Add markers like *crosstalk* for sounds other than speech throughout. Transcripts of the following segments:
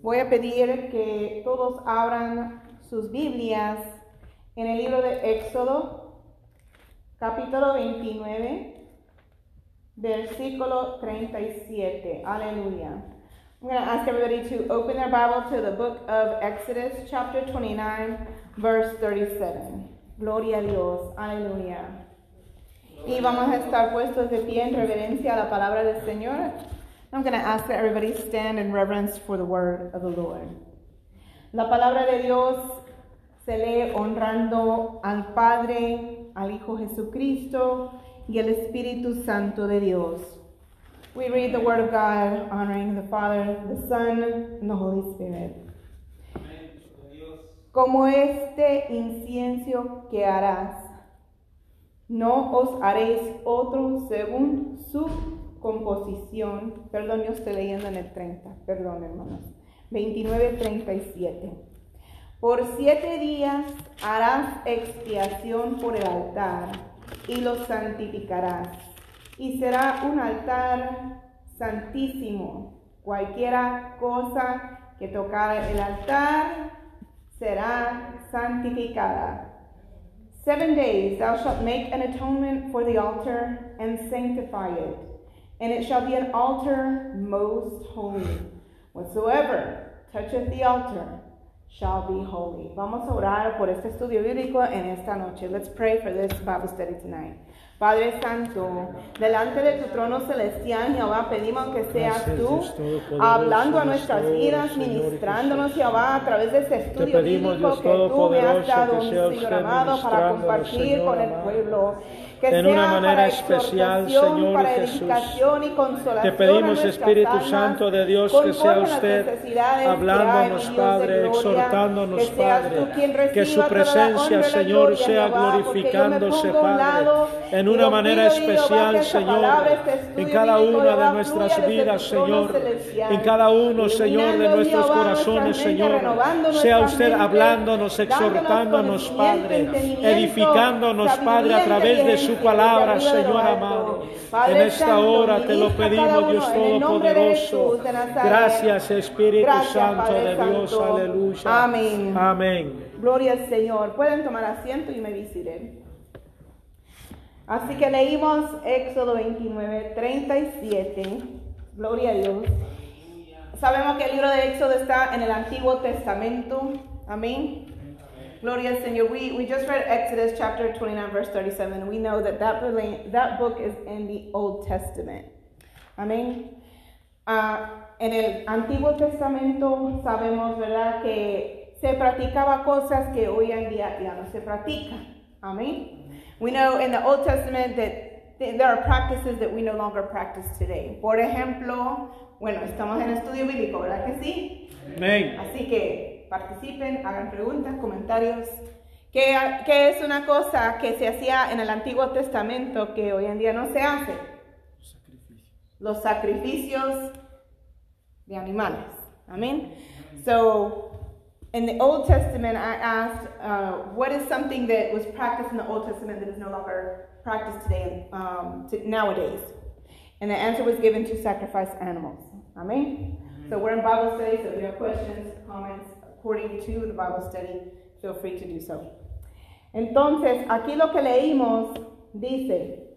Voy a pedir que todos abran sus Biblias en el libro de Éxodo, capítulo 29, versículo 37. Aleluya. I'm going to ask everybody to open their Bible to the book of Exodus, chapter 29, verse 37. Gloria a Dios. Aleluya. Y vamos a estar puestos de pie en reverencia a la palabra del Señor. I'm going to ask that everybody stand in reverence for the word of the Lord. La palabra de Dios se lee honrando al Padre, al Hijo Jesucristo y al Espíritu Santo de Dios. We read the word of God honoring the Father, the Son, and the Holy Spirit. Como este incienso que harás, no os haréis otro según su composición, perdón, yo estoy leyendo en el 30, perdón hermanos, 29, 37. Por siete días harás expiación por el altar y lo santificarás. Y será un altar santísimo. Cualquiera cosa que tocar el altar será santificada. Seven days thou shalt make an atonement for the altar and sanctify it. And it shall be an altar most holy. Whatsoever toucheth the altar shall be holy. Vamos a orar por este estudio bíblico en esta noche. Let's pray for this Bible study tonight. Padre Santo, delante de tu trono celestial, Jehová, pedimos que seas tú hablando a nuestras vidas, ministrándonos, Jehová, a través de este estudio bíblico que tú me has dado, Señor amado, para compartir con el pueblo que en sea una manera para especial, Señor para Jesús. y consolación Te pedimos, Espíritu Santo de Dios, que sea usted hablándonos, Dios Padre, gloria, exhortándonos, que Padre, que su presencia, Señor, gloria, sea glorificándose, Padre, lado en una manera especial, Señor, este en cada una de nuestras desde vidas, Señor, en cada uno, Señor, de nuestros corazones, Señor, sea usted hablándonos, exhortándonos, Padre, edificándonos, Padre, a través de su inteligencia, palabra, Señor amado. En esta hora te lo pedimos, Dios Todopoderoso. Gracias, Espíritu Santo de Dios, aleluya. Amén. Amén. Gloria al Señor. Pueden tomar asiento y me visiten. Así que leímos Éxodo 29, 37. Gloria a Dios. Sabemos que el libro de Éxodo está en el Antiguo Testamento. Amén. Gloria Señor. We, we just read Exodus chapter 29, verse 37. We know that that, that book is in the Old Testament. Amén. Ah, en el Antiguo Testamento sabemos, ¿verdad?, que se practicaba cosas que hoy en día ya no se practican. Amén. We know in the Old Testament that th- there are practices that we no longer practice today. Por ejemplo, bueno, estamos en estudio bíblico, ¿verdad que sí? Amén. Así que participen, hagan preguntas, comentarios. ¿Qué, qué es una cosa que se hacía en el Antiguo Testamento que hoy en día no se hace? Los sacrificios de animales. Amén. So, in the Old Testament, I asked, uh, what is something that was practiced in the Old Testament that is no longer practiced today, um, to, nowadays? And the answer was given to sacrifice animals. Amen. So we're in Bible study, so if you have questions, comments, according to the Bible study, feel free to do so. Entonces, aquí lo que leímos dice,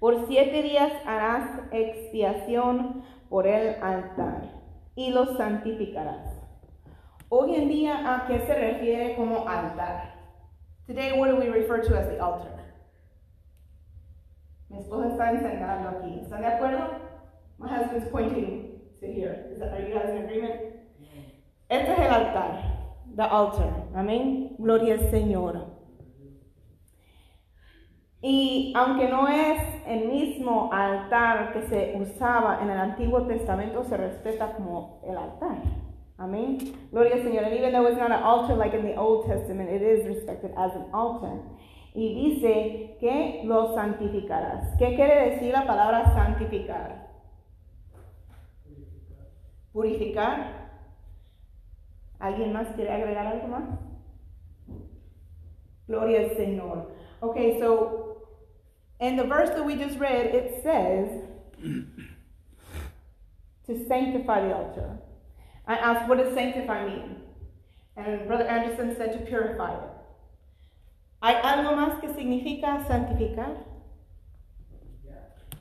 por siete días harás expiación por el altar y lo santificarás. Hoy en día, ¿a qué se refiere como altar? Today, what do we refer to as the altar? Mi esposa está enseñando aquí. ¿Están de acuerdo? My husband's pointing to here. Are you guys in agreement? Este es el altar. The altar. Amén. Gloria al Señor. Y aunque no es el mismo altar que se usaba en el Antiguo Testamento, se respeta como el altar. Amén. Gloria al Señor. And even though it's not an altar like in the Old Testament, it is respected as an altar. Y dice que lo santificarás. ¿Qué quiere decir la palabra santificar? Purificar. ¿Alguien más quiere agregar algo más? Gloria al Señor. Okay, so in the verse that we just read, it says to sanctify the altar. I asked, what does sanctify mean? And Brother Anderson said to purify it. ¿Hay algo más que significa santificar?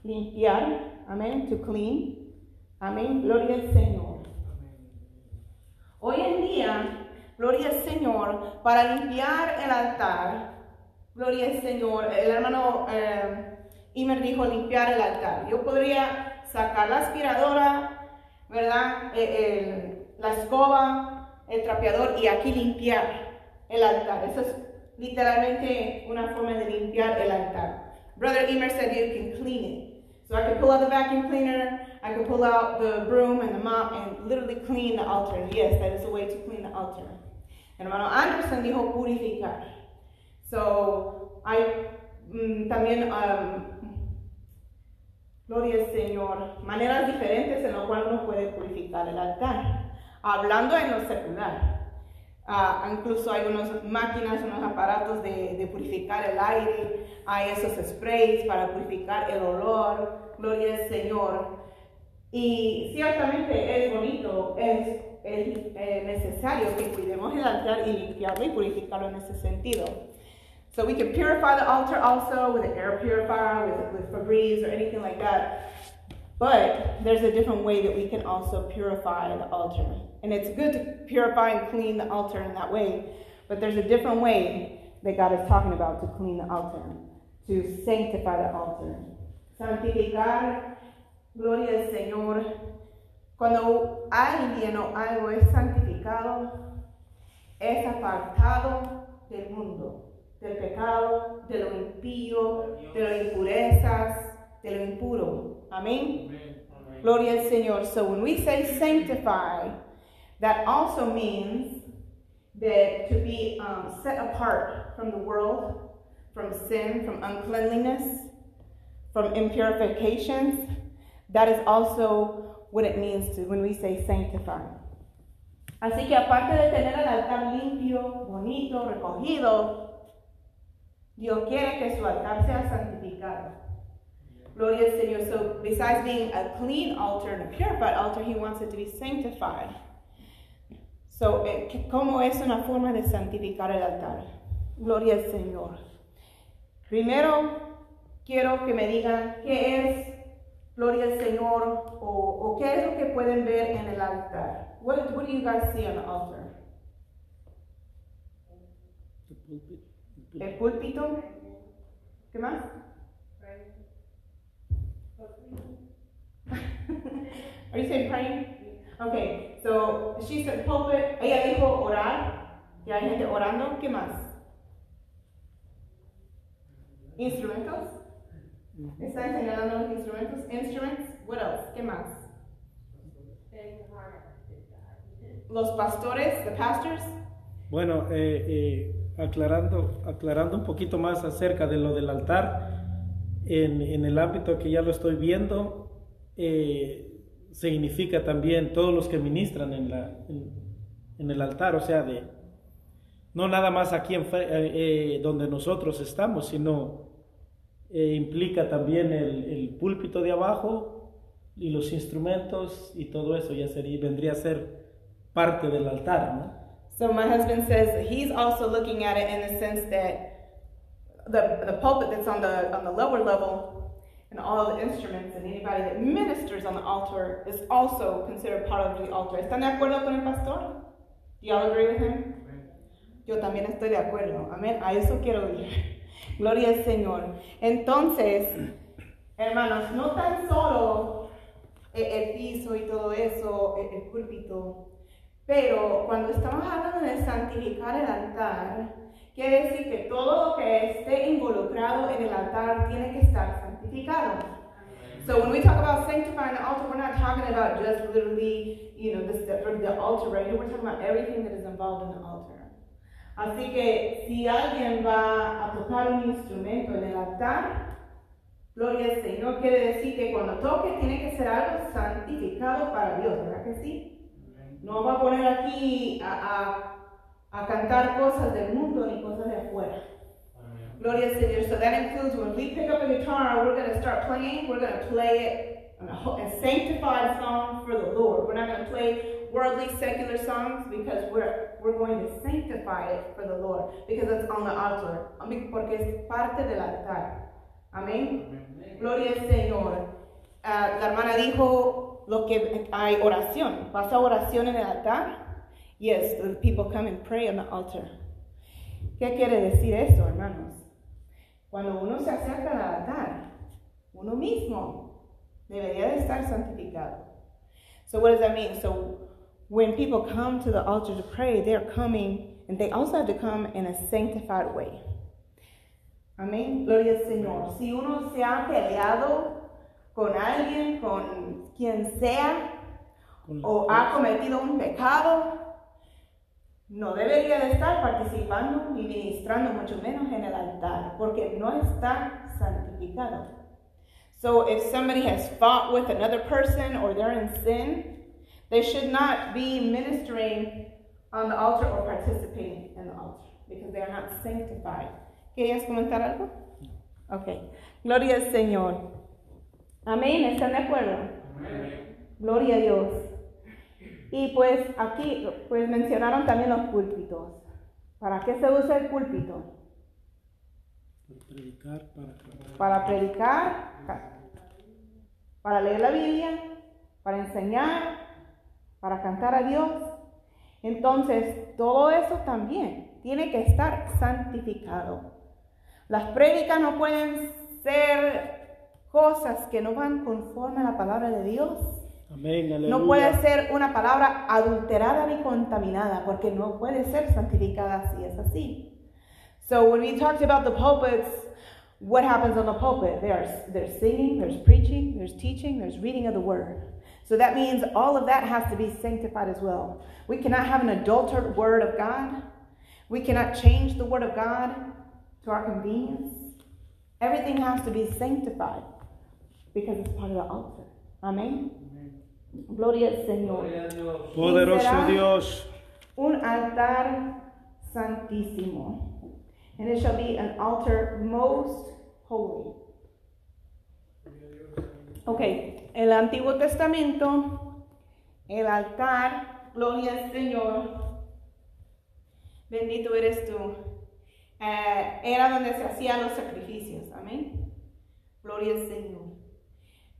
Limpiar. Amén. To clean. Amén. Gloria al Señor. Hoy en día, gloria al Señor, para limpiar el altar, gloria al Señor, el hermano eh, Imer dijo limpiar el altar. Yo podría sacar la aspiradora, ¿verdad? Eh, la escoba, el trapeador y aquí limpiar el altar. Eso es literalmente una forma de limpiar el altar. Brother Emer said you can clean it. So I could pull out the vacuum cleaner, I could pull out the broom and the mop and literally clean the altar. Yes, that is a way to clean the altar. Hermano Anderson dijo purificar. So, hay mm, también, um, gloria al Señor, maneras diferentes en las cuales uno puede purificar el altar. Hablando en lo secular. Ah, incluso hay unas máquinas, unos aparatos de, de purificar el aire, hay esos sprays para purificar el olor, gloria al Señor. Y ciertamente es bonito, es, es, eh, necesario que cuidemos el altar y limpiarlo y purificarlo en ese sentido. So we can purify the altar also with an air purifier, with, with Febreze or anything like that. But there's a different way that we can also purify the altar. And it's good to purify and clean the altar in that way. But there's a different way that God is talking about to clean the altar, to sanctify the altar. Santificar, gloria al Señor. Cuando alguien o algo es santificado, es apartado del mundo, del pecado, de lo impío, de las impurezas, de lo impuro. Amén. Gloria al Señor. So when we say sanctify, that also means that to be um, set apart from the world, from sin, from uncleanliness, from impurifications. That is also what it means to when we say sanctify. Así que aparte de tener el altar limpio, bonito, recogido, Dios quiere que su altar sea santificado. Gloria al Señor. So besides being a clean altar and a purified altar, He wants it to be sanctified. So, eh, ¿cómo es una forma de santificar el altar? Gloria al Señor. Primero, quiero que me digan qué es Gloria al Señor o, o qué es lo que pueden ver en el altar. What, what do you guys see on the altar? El púlpito. ¿Qué más? *laughs* Are you saying praying? Okay, so she said pulpit. Ella dijo orar. Ya hay gente orando. ¿Qué más? Instrumentos. Está señalando los instrumentos. Instruments. What else? ¿Qué más? Los pastores, the pastors. Bueno, eh, eh, aclarando, aclarando un poquito más acerca de lo del altar, en, en el ámbito que ya lo estoy viendo, eh, significa también todos los que ministran en, la, en, el altar, o sea, de no nada más aquí en, eh, eh, donde nosotros estamos, sino eh, implica también el, el púlpito de abajo y los instrumentos y todo eso ya sería, vendría a ser parte del altar, ¿no? So my husband says he's also looking at it in the sense that the, the pulpit that's on the on the lower level and all the instruments and anybody that ministers on the altar is also considered part of the altar. ¿Están de acuerdo con el pastor? Do y'all agree with him? Yo también estoy de acuerdo. Amén. A eso quiero ir. *laughs* Gloria al Señor. Entonces, hermanos, no tan solo el, el piso y todo eso, el, el púlpito, pero cuando estamos hablando de santificar el altar, quiere decir que todo lo que esté involucrado en el altar tiene que estar santificado. So when we talk about sanctifying the altar, we're not talking about just literally, you know, the, the altar right here. We're talking about everything that is involved in the altar. Así que si alguien va a tocar un instrumento en el altar, gloria al Señor, quiere decir que cuando toque tiene que ser algo santificado para Dios, ¿verdad que sí? No va a poner aquí a, a, a cantar cosas del mundo ni cosas de afuera. Gloria Señor. So that includes when we pick up a guitar, we're going to start playing, we're going to play it a sanctified song for the Lord. We're not going to play worldly secular songs because we're, we're going to sanctify it for the Lord because it's on the altar. Porque es parte del altar. Amén. Gloria al Señor. Ah, la hermana dijo lo que hay oración. ¿Pasa oración en el altar? Yes, the people come and pray on the altar. ¿Qué quiere decir eso, hermanos? Cuando uno se acerca al altar, uno mismo debería de estar santificado. So what does that mean? So when people come to the altar to pray, they're coming and they also have to come in a sanctified way. Amén. Gloria al Señor. Si uno se ha peleado con alguien, con quien sea, o ha cometido un pecado, no debería de estar participando ni ministrando, mucho menos en el altar, porque no está santificado. So if somebody has fought with another person or they're in sin, they should not be ministering on the altar or participating in the altar because they are not sanctified. ¿Querías comentar algo? Ok. Gloria al Señor. Amén. ¿Están de acuerdo? Gloria a Dios. Y pues aquí pues mencionaron también los púlpitos. ¿Para qué se usa el púlpito? Para predicar, para Para predicar, para leer la Biblia, para enseñar, para cantar a Dios. Entonces, todo eso también tiene que estar santificado. Las prédicas no pueden ser cosas que no van conforme a la palabra de Dios. Amén, aleluya. No puede ser una palabra adulterada ni contaminada, porque no puede ser santificada si es así. So when we talked about the pulpits, what happens on the pulpit? There's, there's singing, there's preaching, there's teaching, there's reading of the word. So that means all of that has to be sanctified as well. We cannot have an adulterated word of God. We cannot change the word of God to our convenience. Everything has to be sanctified because it's part of the altar. Amén. Gloria al Señor. Poderoso Dios. Un altar santísimo. And it shall be an altar most holy. Ok, el Antiguo Testamento, el altar, gloria al Señor, bendito eres tú, eh, era donde se hacían los sacrificios, amén. Gloria al Señor.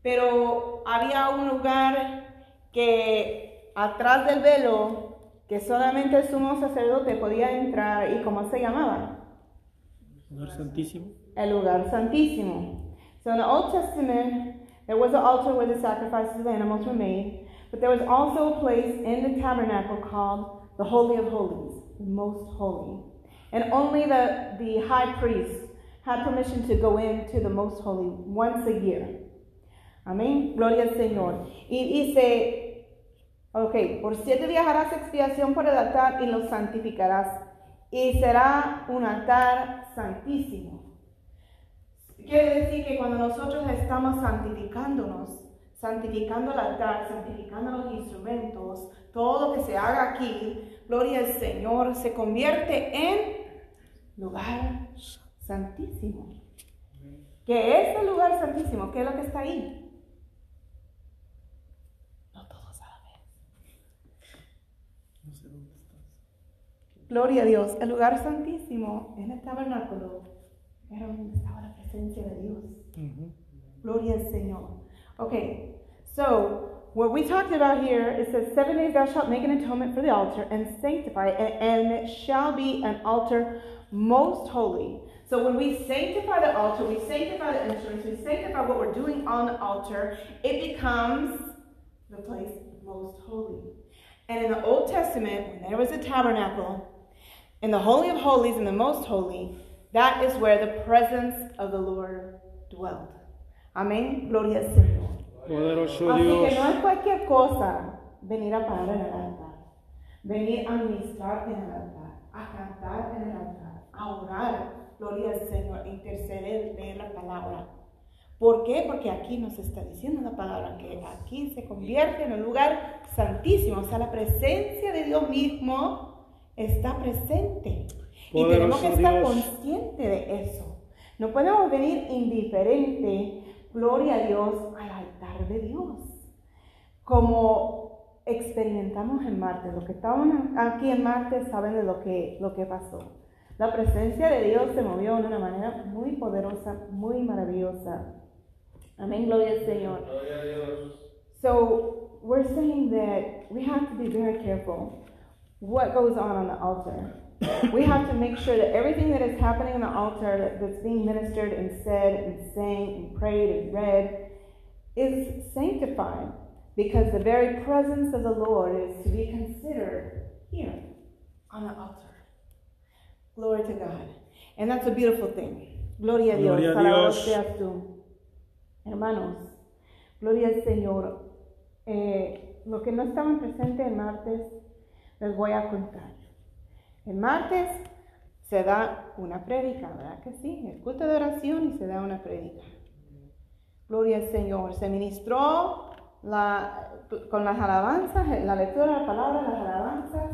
Pero había un lugar que atrás del velo, que solamente el sumo sacerdote podía entrar, ¿y cómo se llamaba? Lugar santísimo. El lugar santísimo. So in the Old Testament, there was an altar where the sacrifices of animals were made, but there was also a place in the tabernacle called the Holy of Holies, the Most Holy. And only the, the high priest had permission to go into the Most Holy once a year. Amén. Gloria al Señor. Y dice, ok, por siete días harás expiación por el altar y lo santificarás. Y será un altar santísimo. Quiere decir que cuando nosotros estamos santificándonos, santificando el altar, santificando los instrumentos, todo lo que se haga aquí, gloria al Señor, se convierte en lugar santísimo. ¿Qué es el lugar santísimo? ¿Qué es lo que está ahí? Gloria a Dios. El lugar santísimo en el tabernáculo era donde estaba la presencia de Dios. Ujú. Gloria al Señor. Okay, so what we talked about here, it says, Seven days thou shalt make an atonement for the altar and sanctify it, and, and it shall be an altar most holy. So when we sanctify the altar, we sanctify the instruments, we sanctify what we're doing on the altar, it becomes the place most holy. And in the Old Testament, when there was a tabernacle, in the Holy of Holies and the Most Holy, that is where the presence of the Lord dwelt. Amén. Gloria al Señor. Poderoso Así que Dios. no es cualquier cosa venir a parar en el altar, venir a ministrar en el altar, a cantar en el altar, a orar, gloria al Señor, interceder, leer la palabra. ¿Por qué? Porque aquí nos está diciendo la palabra que aquí se convierte en un lugar santísimo, o sea, la presencia de Dios mismo está presente. Y tenemos que estar Dios. conscientes de eso. No podemos venir indiferente, gloria a Dios, al altar de Dios. Como experimentamos en Marte. Los que estaban aquí en Marte saben de lo que, lo que pasó. La presencia de Dios se movió de una manera muy poderosa, muy maravillosa. Amén, gloria al Señor. So we're saying that we have to be very careful what goes on on the altar. we have to make sure that everything that is happening on the altar, that's being ministered and said and sang and prayed and read, is sanctified because the very presence of the Lord is to be considered here on the altar. Glory to God. And that's a beautiful thing. Gloria a Dios. Gloria Dios. seas tú. Hermanos, gloria al Señor. Eh, lo que no estaban presentes el martes, les voy a contar. El martes se da una prédica, ¿verdad que sí? El culto de oración y se da una prédica. Gloria al Señor. Se ministró la- con las alabanzas, la lectura de la palabra, las alabanzas.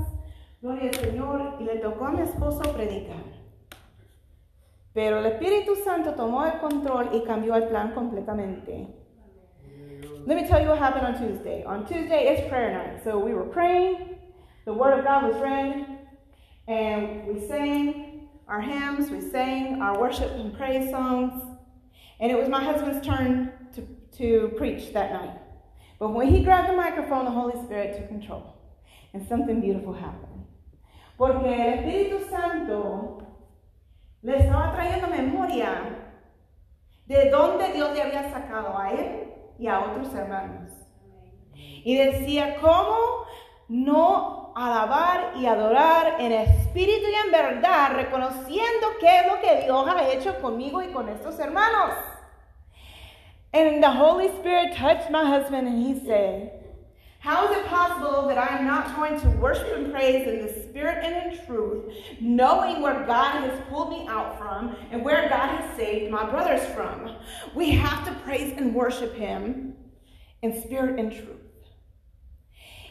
Gloria al Señor. Y le tocó a mi esposo predicar. Pero el Espíritu Santo tomó el control y cambió el plan completamente. Let me tell you what happened on Tuesday. On Tuesday is prayer night. So we were praying, the Word of God was read, and we sang our hymns, we sang our worship and praise songs. And it was my husband's turn to, to preach that night. But when he grabbed the microphone, the Holy Spirit took control. And something beautiful happened. Porque el Espíritu Santo le estaba trayendo memoria de dónde Dios le había sacado a él y a otros hermanos. Y decía, ¿cómo no alabar y adorar en espíritu y en verdad, reconociendo qué es lo que Dios ha hecho conmigo y con estos hermanos? And the Holy Spirit touched my husband and he said, How is it possible that I am not going to worship and praise in the spirit and in truth, knowing where God has pulled me out from and where God has saved my brothers from? We have to praise and worship Him in spirit and truth.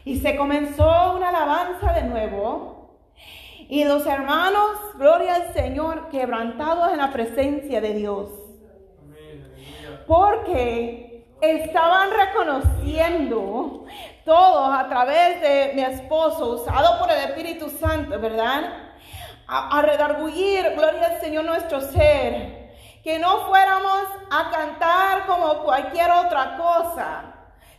Y se comenzó una alabanza de nuevo. Y los hermanos, gloria al Señor, quebrantados en la presencia de Dios. Porque estaban reconociendo todos a través de mi esposo, usado por el Espíritu Santo, ¿verdad? A, a redarguir, gloria al Señor nuestro ser. Que no fuéramos a cantar como cualquier otra cosa,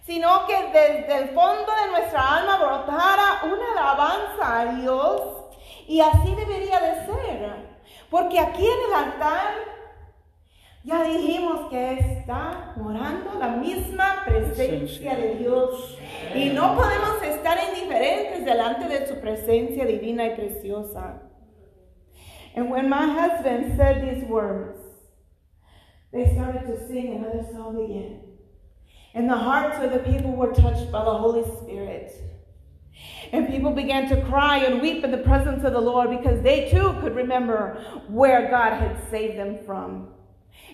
sino que desde el fondo de nuestra alma brotara una alabanza a Dios. Y así debería de ser. Porque aquí en el altar ya dijimos que está morando la misma presencia de Dios. Y no podemos estar indiferentes delante de su presencia divina y preciosa. And when my husband said these words, they started to sing another song again. And the hearts of the people were touched by the Holy Spirit. And people began to cry and weep in the presence of the Lord because they too could remember where God had saved them from.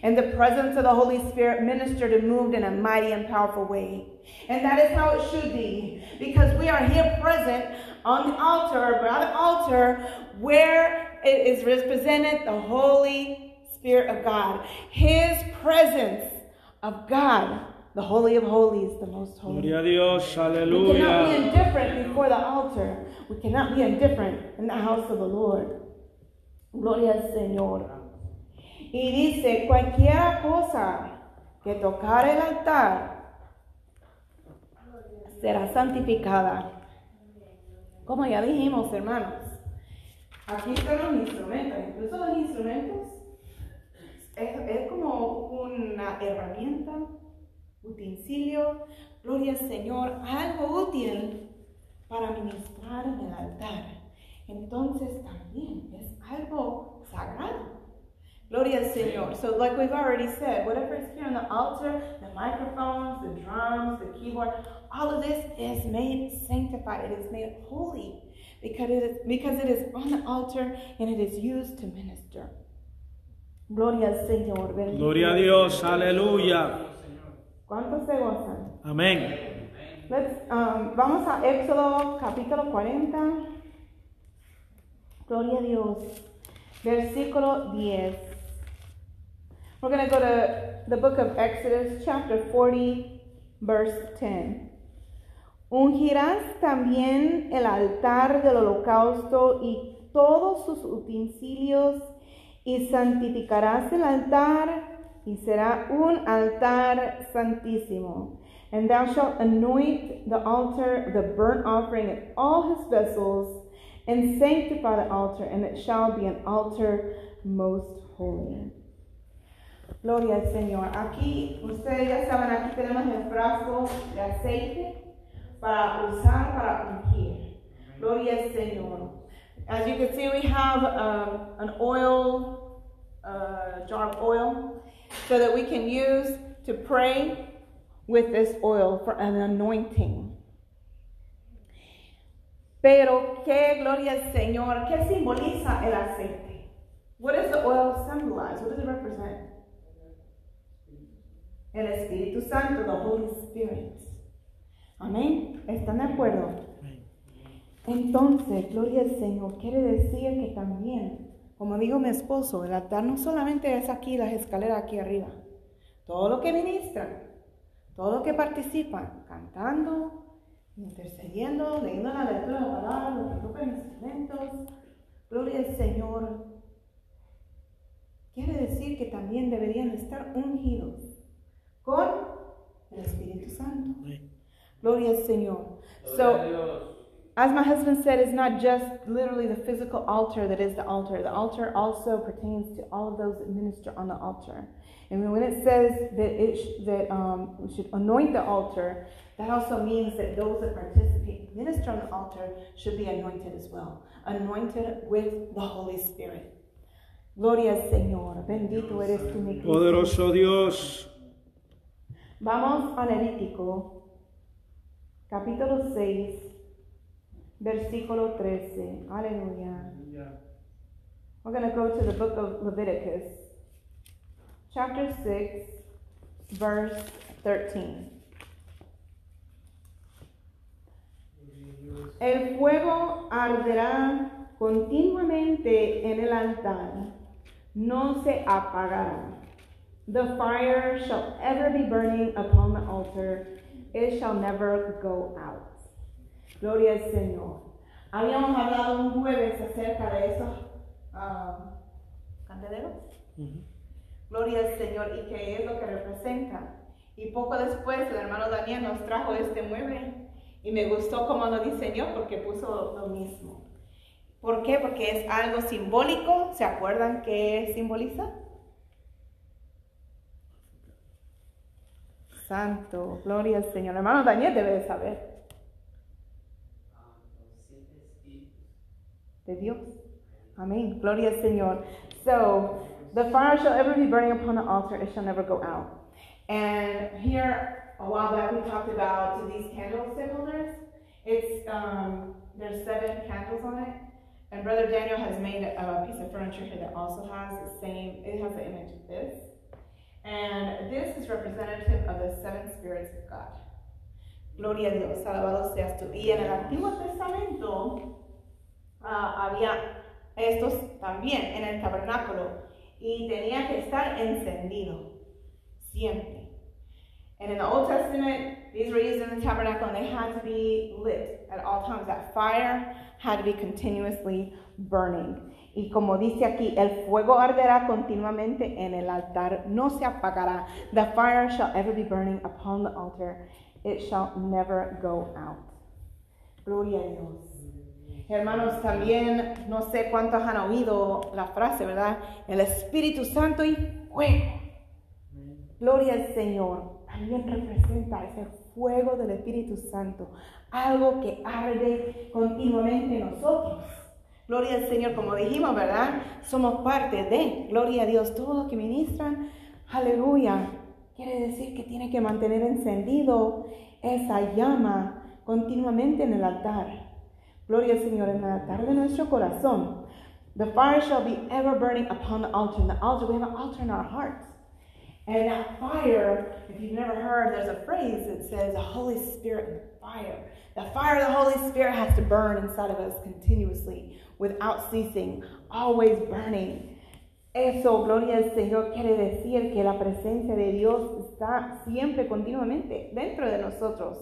And the presence of the Holy Spirit ministered and moved in a mighty and powerful way. And that is how it should be. Because we are here present on the altar, by the altar, where it is represented the Holy Spirit of God. His presence of God, the Holy of Holies, the most holy. Gloria a Dios, We cannot be aleluya. indifferent before the altar. We cannot be indifferent in the house of the Lord. Gloria al Señor. Y dice, cualquiera cosa que tocar el altar será santificada. Como ya dijimos, hermanos, aquí están los instrumentos. Incluso los instrumentos es, es como una herramienta, utensilio, gloria al Señor, algo útil para ministrar en el altar. Entonces también es algo sagrado. Gloria al Señor. So, like we've already said, whatever is here on the altar, the microphones, the drums, the keyboard, all of this is made sanctified. It is made holy because it is, because it is on the altar and it is used to minister. Gloria al Señor. Gloria a Dios, aleluya. ¿Cuántos se gozan? Amén. Let's, um, vamos a Éxodo capítulo 40. Gloria a Dios. Versículo 10. We're going to go to the book of Exodus, chapter 40, verse 10. Ungirás también el altar del holocausto y todos sus utensilios y santificarás el altar y será un altar santísimo. And thou shalt anoint the altar, the burnt offering, and all his vessels, and sanctify the altar, and it shall be an altar most holy. Gloria al Señor. Aquí, ustedes ya saben, aquí tenemos el frasco de aceite para usar para ungir. Gloria al Señor. As you can see, we have um, an oil, uh, jar of oil, so that we can use to pray with this oil for an anointing. Pero, ¿qué gloria al Señor? ¿Qué simboliza el aceite? What does the oil symbolize? What does it represent? El Espíritu Santo, the Holy Spirit. Amén. ¿Están de acuerdo? Entonces, gloria al Señor, quiere decir que también, como digo mi esposo, el altar no solamente es aquí, las escaleras aquí arriba. Todo lo que ministran, todo lo que participan, cantando, intercediendo, leyendo la lectura de la palabra, los que tocan instrumentos, gloria al Señor. Quiere decir que también deberían estar ungidos con el Espíritu Santo. Gloria al Señor. So, as my husband said, it's not just literally the physical altar that is the altar. The altar also pertains to all of those that minister on the altar. And when it says that it sh- that um, we should anoint the altar, that also means that those that participate, minister on the altar, should be anointed as well, anointed with the Holy Spirit. Gloria al Señor. Bendito eres tú, mi Cristo. Poderoso Dios. Vamos a Levítico, capítulo 6, versículo 13. Aleluya. We're going to go to the book of Leviticus, chapter 6, verse 13. El fuego arderá continuamente en el altar, no se apagará. The fire shall ever be burning upon the altar, it shall never go out. Gloria al Señor. Habíamos hablado un jueves acerca de esos ah, candeleros. Gloria al Señor y qué es lo que representa. Y poco después el hermano Daniel nos trajo este mueble y me gustó cómo lo diseñó porque puso lo mismo. ¿Por qué? Porque es algo simbólico. ¿Se acuerdan qué simboliza? Santo, gloria al Señor. Hermano Daniel debe de saber. De Dios. Amén. Gloria al Señor. So, the fire shall ever be burning upon the altar, it shall never go out. And here, a while back, we talked about these candlestick holders. It's, um, there's seven candles on it. And Brother Daniel has made a piece of furniture here that also has the same, it has the image of this. And this is representative of the seven spirits of God. Gloria a Dios, alabado seas tú. Y en el Antiguo Testamento ah, había estos también en el tabernáculo y tenía que estar encendido siempre. And in the Old Testament, these were used in the tabernacle and they had to be lit at all times. That fire had to be continuously burning. Y como dice aquí, el fuego arderá continuamente en el altar, no se apagará. The fire shall ever be burning upon the altar, it shall never go out. Gloria a Dios. Hermanos, también no sé cuántos han oído la frase, ¿verdad? El Espíritu Santo y fuego. Gloria al Señor. También representa ese fuego del Espíritu Santo, algo que arde continuamente en nosotros. Gloria al Señor, como dijimos, ¿verdad? Somos parte de, gloria a Dios, todo lo que ministran, aleluya. Quiere decir que tiene que mantener encendido esa llama continuamente en el altar. Gloria al Señor en el altar de nuestro corazón. The fire shall be ever burning upon the altar. In the altar, we have an altar in our hearts. And that fire, if you've never heard, there's a phrase that says the Holy Spirit and fire. The fire of the Holy Spirit has to burn inside of us continuously, without ceasing, always burning. Eso, gloria al Señor, quiere decir que la presencia de Dios está siempre, continuamente, dentro de nosotros.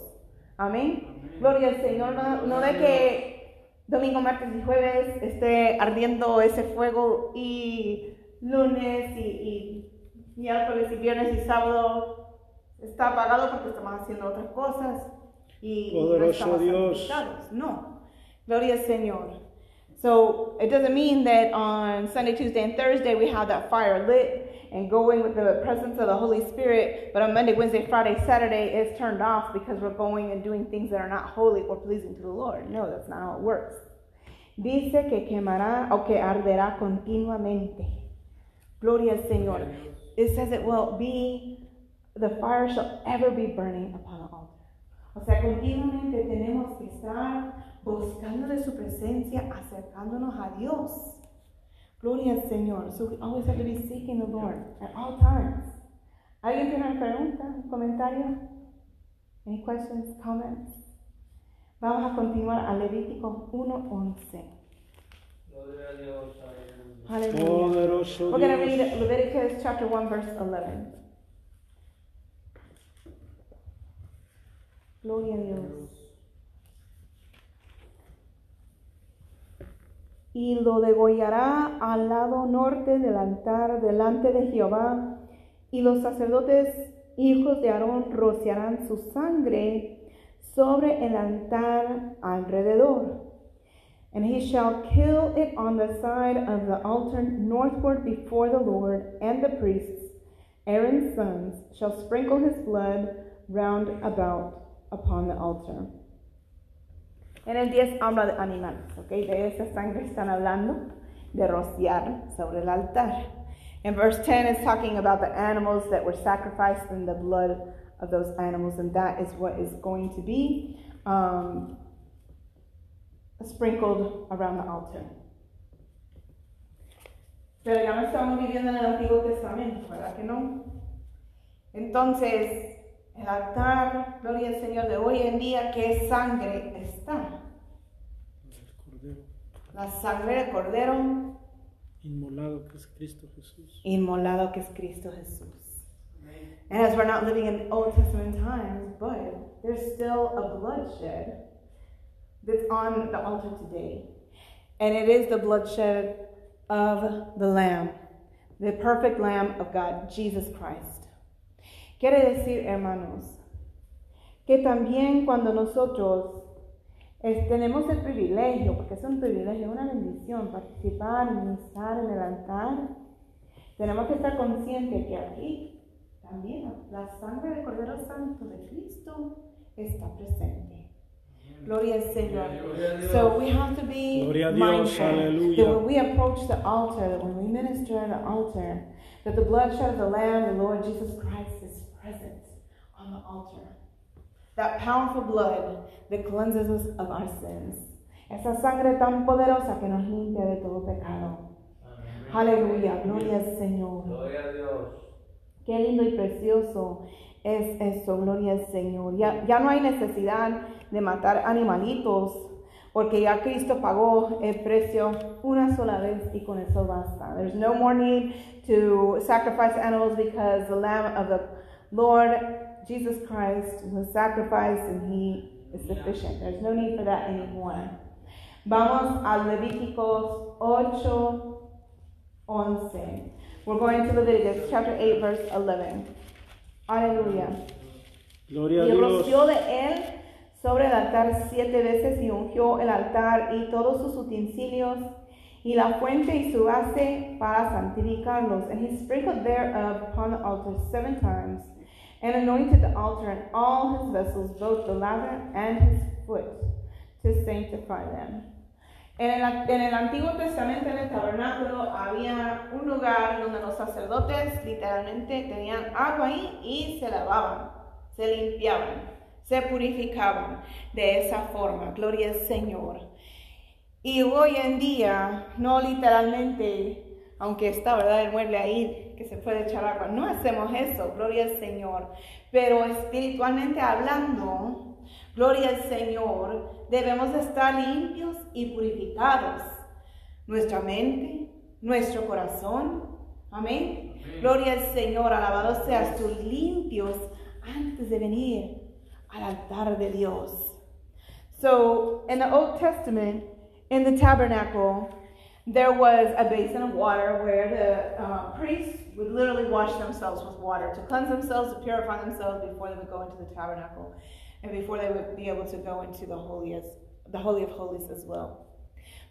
Amén. Gloria al Señor. No, no de que domingo, martes y jueves esté ardiendo ese fuego y lunes y, y miércoles y viernes y sábado está apagado porque estamos haciendo otras cosas y no Poderoso Dios. No. Gloria al Señor. So it doesn't mean that on Sunday, Tuesday, and Thursday we have that fire lit and going with the presence of the Holy Spirit, but on Monday, Wednesday, Friday, Saturday it's turned off because we're going and doing things that are not holy or pleasing to the Lord. No, that's not how it works. Dice que quemará o que arderá continuamente. Gloria al Señor. It says it will be, the fire shall ever be burning upon the altar. O sea, continuamente tenemos que estar buscando de su presencia, acercándonos a Dios. Gloria al Señor. So we always have to be seeking the Lord at all times. ¿Alguien tiene una pregunta, un comentario? Any questions, comments? Vamos a continuar a Levítico 1.11. Gloria a Hallelujah. We're going to read Leviticus chapter 1, verse 11. Gloria a Dios. Y lo degollará al lado norte del altar delante de Jehová, y los sacerdotes hijos de Aarón rociarán su sangre sobre el altar alrededor. And he shall kill it on the side of the altar northward before the Lord, and the priests, Aaron's sons, shall sprinkle his blood round about upon the altar. En el 10 habla de animales, ¿ok? De esa sangre están hablando, de rociar sobre el altar. In verse 10 is talking about the animals that were sacrificed and the blood of those animals, and that is what is going to be um, sprinkled around the altar. Pero ya no estamos viviendo en el Antiguo Testamento, ¿verdad que no? Entonces, el altar, gloria al Señor, de hoy en día, ¿qué sangre está? Cordero La sangre del Cordero inmolado que es Cristo Jesús. inmolado que es Cristo Jesús. And as we're not living in Old Testament times, but there's still a bloodshed that's on the altar today. And it is the bloodshed of the Lamb, the perfect Lamb of God, Jesus Christ. Quiere decir, hermanos, que también cuando nosotros es- tenemos el privilegio, porque es un privilegio, una bendición, participar ministrar en el altar, tenemos que estar conscientes que aquí también la sangre del Cordero Santo de Cristo está presente. Gloria al Señor. So we have to be Gloria mindful aleluya. that when we approach the altar, that when we minister at the altar, that the bloodshed of the Lamb, the Lord Jesus Christ, is present on the altar. That powerful blood that cleanses us of our sins. Esa sangre tan poderosa que nos limpia de todo pecado. Amén. Aleluya, gloria al Señor. Gloria a Dios. Qué lindo y precioso es eso, gloria al Señor. Ya, ya no hay necesidad de matar animalitos, porque ya Cristo pagó el precio una sola vez y con eso basta. There's no more need to sacrifice animals because the Lamb of the Lord Jesus Christ was sacrificed and He is sufficient. There's no need for that anymore. Vamos a Levíticos 8, 11. We're going to Leviticus chapter 8, verse 11. Aleluya. Gloria Y Dios. roció de él sobre el altar siete veces y ungió el altar y todos sus utensilios y la fuente y su base para santificarlos. And he sprinkled thereof upon the altar seven times and anointed the altar and all his vessels, both the laver and his foot, to sanctify them. En el, en el Antiguo Testamento, en el tabernáculo, había un lugar donde los sacerdotes literalmente tenían agua ahí y se lavaban, se limpiaban, se purificaban de esa forma. Gloria al Señor. Y hoy en día, no literalmente, aunque está, ¿verdad? El mueble ahí que se puede echar agua, no hacemos eso, gloria al Señor. Pero espiritualmente hablando, Gloria al Señor, debemos de estar limpios y purificados. Nuestra mente, nuestro corazón. Amén. Gloria al Señor, alabado seas tú, limpios antes de venir al altar de Dios. So, in the Old Testament, in the tabernacle, there was a basin of water where the uh, priests would literally wash themselves with water to cleanse themselves, to purify themselves before they would go into the tabernacle and before they would be able to go into the holiest, the holy of holies as well.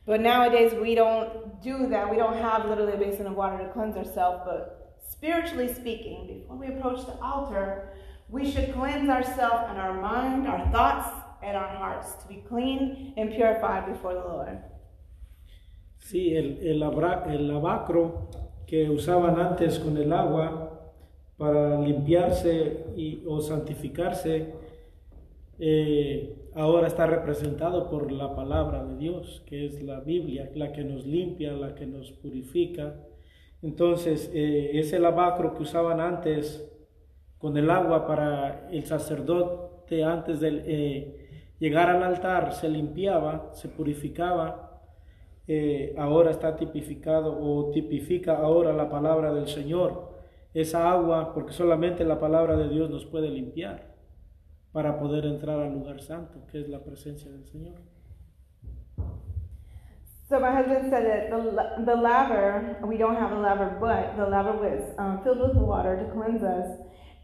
But nowadays we don't do that. We don't have literally a basin of water to cleanse ourselves. But spiritually speaking, before we approach the altar, we should cleanse ourselves and our mind, our thoughts, and our hearts to be clean and purified before the Lord. Sí, el, el, el lavacro que usaban antes con el agua para limpiarse y, o santificarse, eh, ahora está representado por la palabra de Dios, que es la Biblia, la que nos limpia, la que nos purifica. Entonces, eh, ese lavacro que usaban antes con el agua para el sacerdote antes de eh, llegar al altar, se limpiaba, se purificaba. Ahora está tipificado o tipifica ahora la palabra del Señor. Esa agua, porque solamente la palabra de Dios nos puede limpiar para poder entrar al lugar santo, que es la presencia del Señor. So my husband said that the, the laver, we don't have a laver, but the laver was um, filled with water to cleanse us.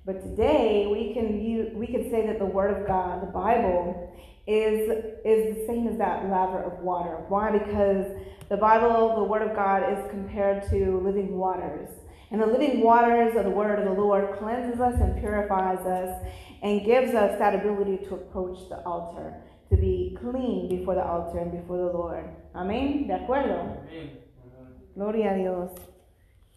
But today we can we can say that the Word of God, the Bible, is is the same as that laver of water. Why? Because the Bible, the Word of God, is compared to living waters. And the living waters of the Word of the Lord cleanses us and purifies us and gives us that ability to approach the altar, to be clean before the altar and before the Lord. Amén. ¿De acuerdo? Amén. Gloria a Dios.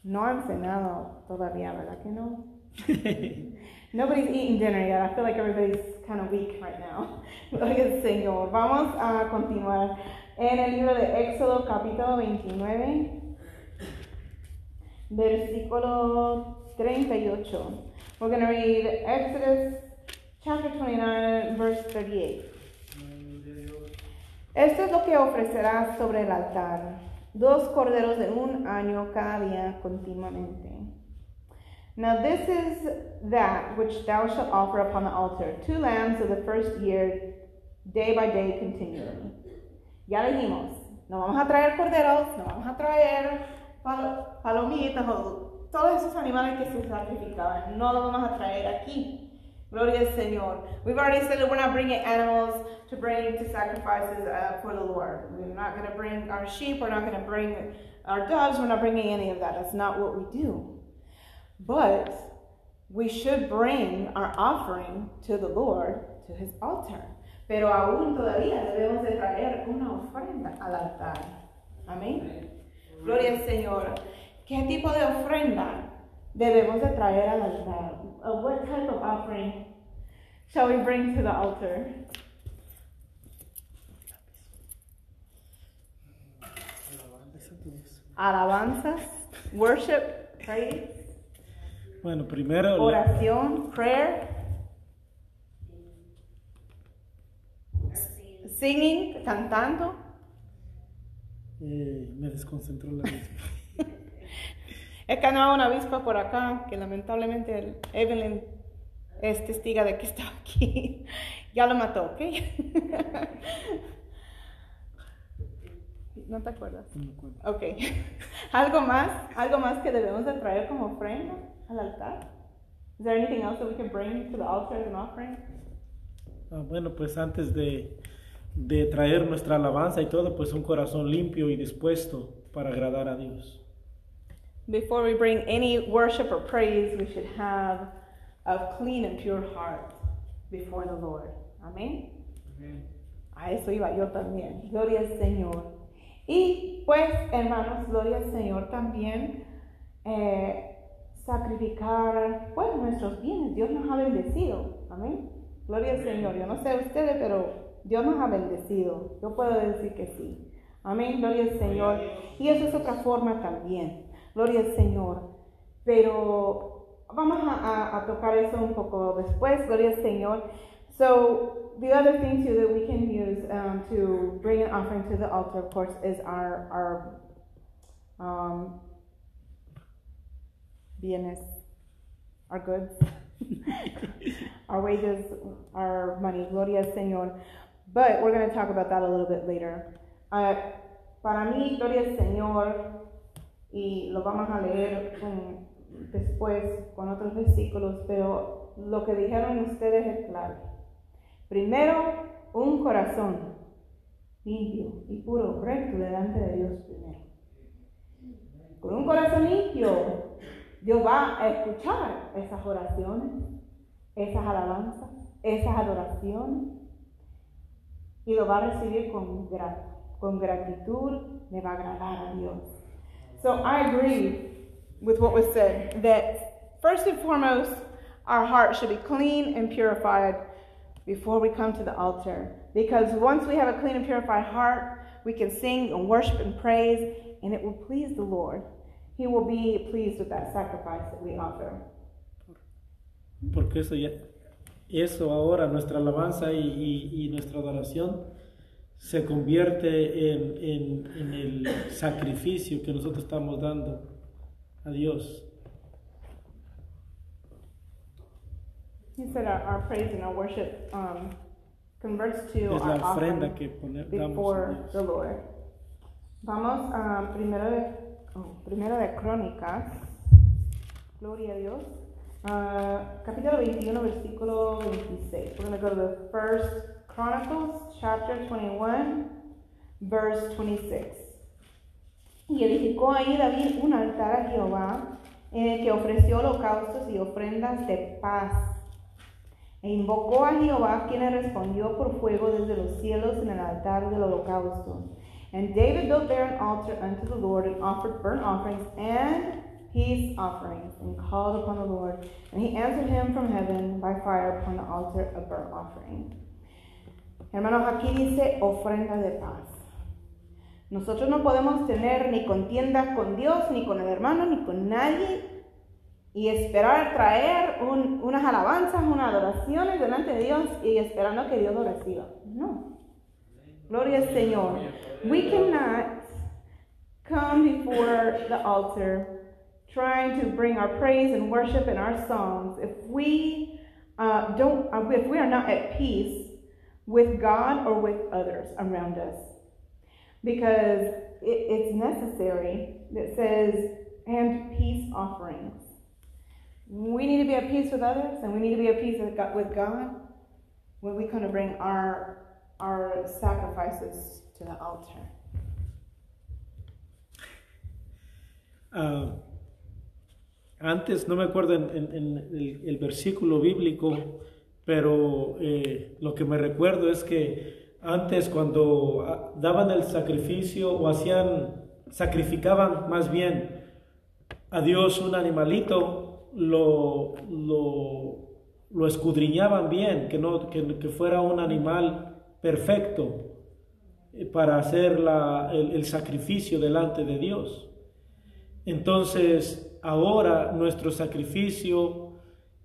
No han cenado todavía, ¿verdad que no? *laughs* Nobody's eating dinner yet. I feel like everybody's kind of weak right now. Gloria al Señor. Vamos a continuar en el libro de Éxodo capítulo 29, versículo 38. We're going to read Exodus chapter 29, verse 38. Esto es lo que ofrecerás sobre el altar, dos corderos de un año cada día continuamente. Now this is that which thou shalt offer upon the altar, two lambs of the first year, day by day continually. Ya dijimos, no vamos a traer corderos, no vamos a traer pal- palomitas o todos esos animales que se sacrificaban, no los vamos a traer aquí. Gloria al Señor. We've already said that we're not bringing animals to bring to sacrifices uh, for the Lord. We're not going to bring our sheep. We're not going to bring our doves. We're not bringing any of that. That's not what we do. But we should bring our offering to the Lord, to his altar. Pero aún todavía debemos de traer una ofrenda al altar. Amén. Gloria al Señor. ¿Qué tipo de ofrenda debemos de traer al altar? Uh, what type of offering shall we bring to the altar? Alabanzas, worship, praise, Bueno, primero oración, prayer, singing, cantando. eh, me desconcentró la. *laughs* Es que andaba una avispa por acá, que lamentablemente el Evelyn es testiga de que estaba aquí. *laughs* Ya lo mató, ¿ok? *laughs* ¿No te acuerdas? No me acuerdo. Ok. *laughs* ¿Algo más? ¿Algo más que debemos de traer como ofrenda al altar? Is there anything else that we can bring to the altar as an offering? Ah, bueno, pues antes de, de traer nuestra alabanza y todo, pues un corazón limpio y dispuesto para agradar a Dios. Before we bring any worship or praise, we should have a clean and pure heart before the Lord. Amén. Amén. A eso iba yo también. Gloria al Señor. Y pues, hermanos, gloria al Señor también. eh, sacrificar, pues, nuestros bienes. Dios nos ha bendecido. Amén. Gloria al Señor. Yo no sé ustedes, pero Dios nos ha bendecido. Yo puedo decir que sí. Amén. Gloria al Señor. Y eso es otra forma también. Gloria al Señor. Pero vamos a, a- a tocar eso un poco después. Gloria al Señor. So the other thing too that we can use um, to bring an offering to the altar, of course, is our our um, bienes, our goods. *laughs* our wages, our money, gloria Señor. But we're going to talk about that a little bit later. Uh, para mí, gloria Señor, y lo vamos a leer después con otros versículos, pero lo que dijeron ustedes es clave. Primero, un corazón limpio y puro, recto delante de Dios primero. Con un corazón limpio, Dios va a escuchar esas oraciones, esas alabanzas, esas adoraciones y lo va a recibir con, grat con gratitud, le va a agradar a Dios. So I agree with what was said that first and foremost, our heart should be clean and purified before we come to the altar. Because once we have a clean and purified heart, we can sing and worship and praise, and it will please the Lord. He will be pleased with that sacrifice that we offer. Porque eso ya, eso ahora, nuestra alabanza y, y, y nuestra adoración se convierte en, en, en, el sacrificio que nosotros estamos dando a Dios. He said our, our praise and our worship um, converts to es our la ofrenda offering que poner, damos before the Lord. Vamos a primero de, oh, primero de Crónicas. Gloria a Dios. Uh, capítulo 21, versículo 26. We're going to go to the first Chronicles, chapter 21, verse 26. Y edificó ahí David un altar a Jehová, en el que ofreció holocaustos y ofrendas de paz. E invocó a Jehová, quien le respondió por fuego desde los cielos en el altar del holocausto. And David built there an altar unto the Lord and offered burnt offerings and peace offerings, and called upon the Lord. And he answered him from heaven by fire upon the altar of burnt offering. Hermanos, aquí dice ofrenda de paz. Nosotros no podemos tener ni contiendas con Dios, ni con el hermano, ni con nadie, y esperar traer un- unas alabanzas, unas adoraciones delante de Dios y esperando que Dios lo reciba. No. Gloria al Señor. We cannot come before the altar trying to bring our praise and worship and our songs if we uh, don't, uh, if we are not at peace with God or with others around us. Because it, it's necessary that says, and peace offerings. We need to be at peace with others and we need to be at peace with God, when we come to bring our, our sacrifices to the altar. Ah, antes, no me acuerdo en, en- en el, el versículo bíblico, pero eh, lo que me recuerdo es que antes cuando ah, daban el sacrificio o hacían, sacrificaban más bien a Dios un animalito, lo, lo, lo escudriñaban bien, que, no, que, que fuera un animal perfecto eh, para hacer la- el- sacrificio delante de Dios. Entonces, ahora nuestro sacrificio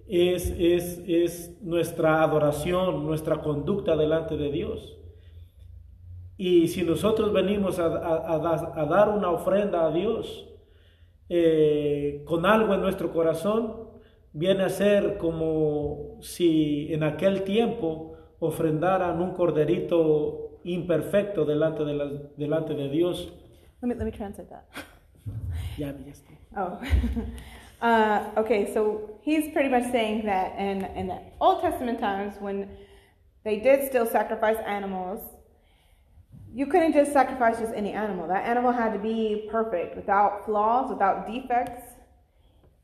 es, es, es nuestra adoración, nuestra conducta delante de Dios. Y si nosotros venimos a, a dar una ofrenda a Dios eh, con algo en nuestro corazón, viene a ser como si en aquel tiempo ofrendaran un corderito imperfecto delante de, la- delante de Dios. Let me, let me translate that. *laughs* Ya, ya está. Oh. *laughs* uh, okay, so he's pretty much saying that in, in the Old Testament times, when they did still sacrifice animals, you couldn't just sacrifice just any animal. That animal had to be perfect, without flaws, without defects.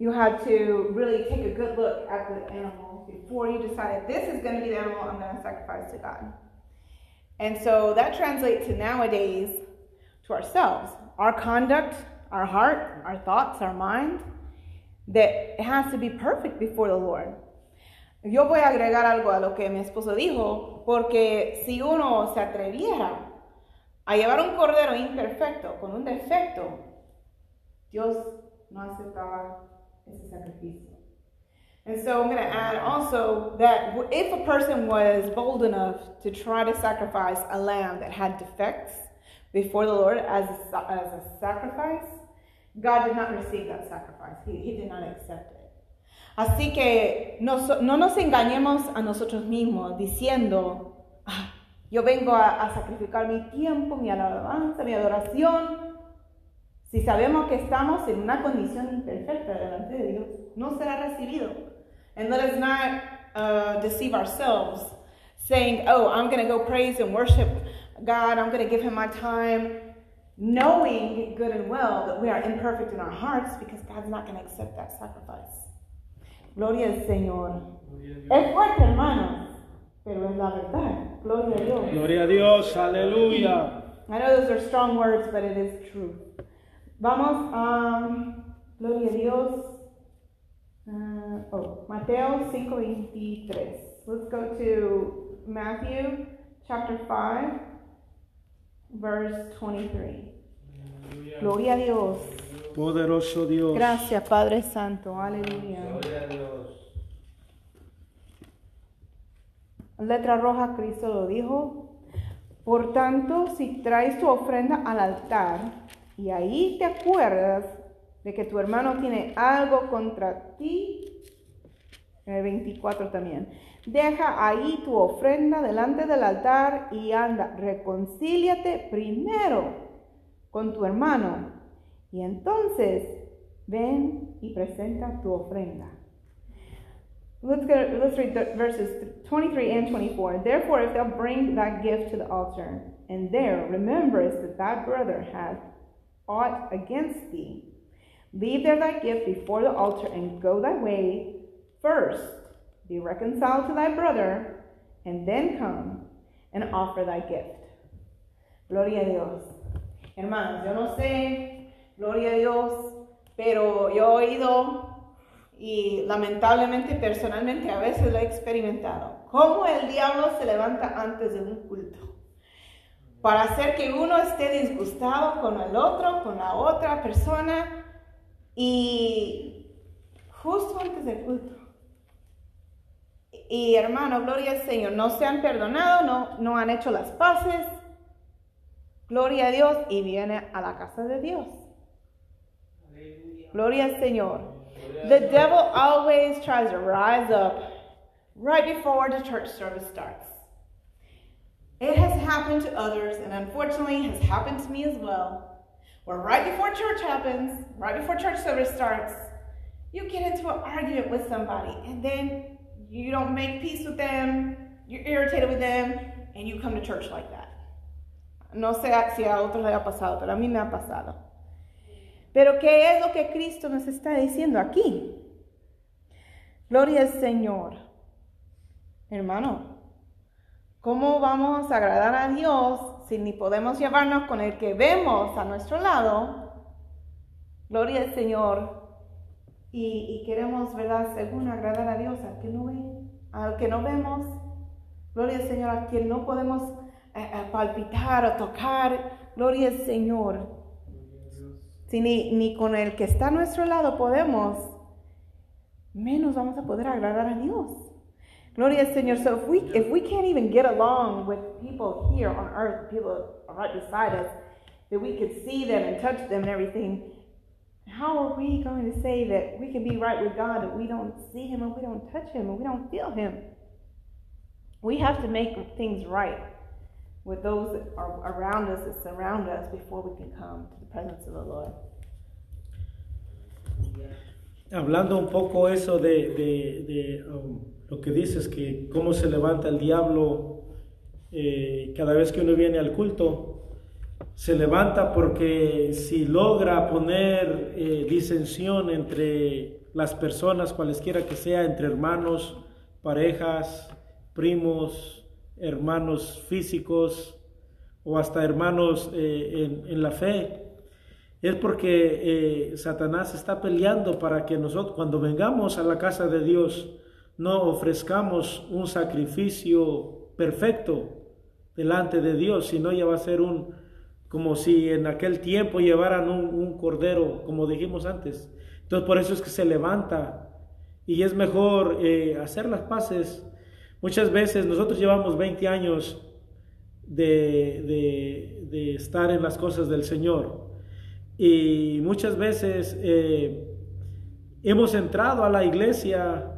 You had to really take a good look at the animal before you decided this is going to be the animal I'm going to sacrifice to God. And so that translates to nowadays to ourselves. Our conduct, our heart, our thoughts, our mind, that it has to be perfect before the Lord. Yo voy a agregar algo a lo que mi esposo dijo, porque si uno se atreviera a llevar un cordero imperfecto, con un defecto, Dios no aceptaba ese sacrificio. And so I'm going to add also that if a person was bold enough to try to sacrifice a lamb that had defects before the Lord as a, as a sacrifice, God did not receive that sacrifice. He, he did not accept it. Así que no, no nos engañemos a nosotros mismos diciendo, "Ah, yo vengo a, a sacrificar mi tiempo, mi alabanza, mi adoración. Si sabemos que estamos en una condición imperfecta delante de Dios, no será recibido. And let us not uh, deceive ourselves, saying, oh, I'm going to go praise and worship God, I'm going to give Him my time, knowing good and well that we are imperfect in our hearts because God's not going to accept that sacrifice. Gloria al Señor. Es fuerte, hermanos, pero es la verdad. Gloria a Dios. Gloria a Dios, aleluya. I know those are strong words, but it is true. Vamos a Gloria a Dios. Uh, oh, Mateo 5:23. Let's go to Matthew chapter 5, verse 23. Gloria a Dios. Poderoso Dios. Gracias, Padre Santo. Aleluya. Gloria a Dios. Letra roja, Cristo lo dijo. Por tanto, si traes tu ofrenda al altar y ahí te acuerdas de que tu hermano tiene algo contra ti, el 24 también, deja ahí tu ofrenda delante del altar y anda, reconcíliate primero con tu hermano y entonces ven y presenta tu ofrenda. Let's go, let's read verses 23 and 24. Therefore, if thou bring thy gift to the altar, and there rememberest that thy brother hath aught against thee, leave there thy gift before the altar, and go thy way. First, be reconciled to thy brother, and then come and offer thy gift. Gloria a Dios. Hermanos, yo no sé, gloria a Dios, pero yo he oído y lamentablemente personalmente a veces lo he experimentado. Cómo el diablo se levanta antes de un culto para hacer que uno esté disgustado con el otro, con la otra persona y justo antes del culto. Y hermano, gloria al Señor, no se han perdonado, no, no han hecho las paces. Gloria a Dios y viene a la casa de Dios. Gloria al Señor. The devil always tries to rise up right before the church service starts. It has happened to others, and unfortunately, has happened to me as well. Where right before church happens, right before church service starts, you get into an argument with somebody, and then you don't make peace with them, you're irritated with them, and you come to church like that. No sé si a otros les ha pasado, pero a mí me ha pasado. Pero ¿qué es lo que Cristo nos está diciendo aquí? Gloria al Señor. Hermano, ¿cómo vamos a agradar a Dios si ni podemos llevarnos con el que vemos a nuestro lado? Gloria al Señor. Y, y queremos, ¿verdad? Según agradar a Dios, al que no ve, al que no vemos. Gloria al Señor, a quien no podemos eh, eh, palpitar o tocar. Gloria al Señor. Si ni, ni con el que está a nuestro lado podemos, menos vamos a poder agradar a Dios. Gloria al Señor. So if we, if we can't even get along with people here on earth, people right beside us, that we could see them and touch them and everything, how are we going to say that we can be right with God if we don't see Him and we don't touch Him and we don't feel Him? We have to make things right with those that are around us, that surround us, before we can come presence of the. Hablando un poco eso de, de- um, lo que dices, que cómo se levanta el diablo eh, cada vez que uno viene al culto, se levanta porque si logra poner eh, disensión entre las personas, cualesquiera que sea, entre hermanos, parejas, primos, hermanos físicos o hasta hermanos eh, en la fe, es porque eh, Satanás está peleando para que nosotros cuando vengamos a la casa de Dios no ofrezcamos un sacrificio perfecto delante de Dios, sino ya va a ser un, como si en aquel tiempo llevaran un, cordero, como dijimos antes. Entonces por eso es que se levanta y es mejor eh, hacer las paces. Muchas veces nosotros llevamos 20 años de, de- de estar en las cosas del Señor. Y muchas veces eh, hemos entrado a la iglesia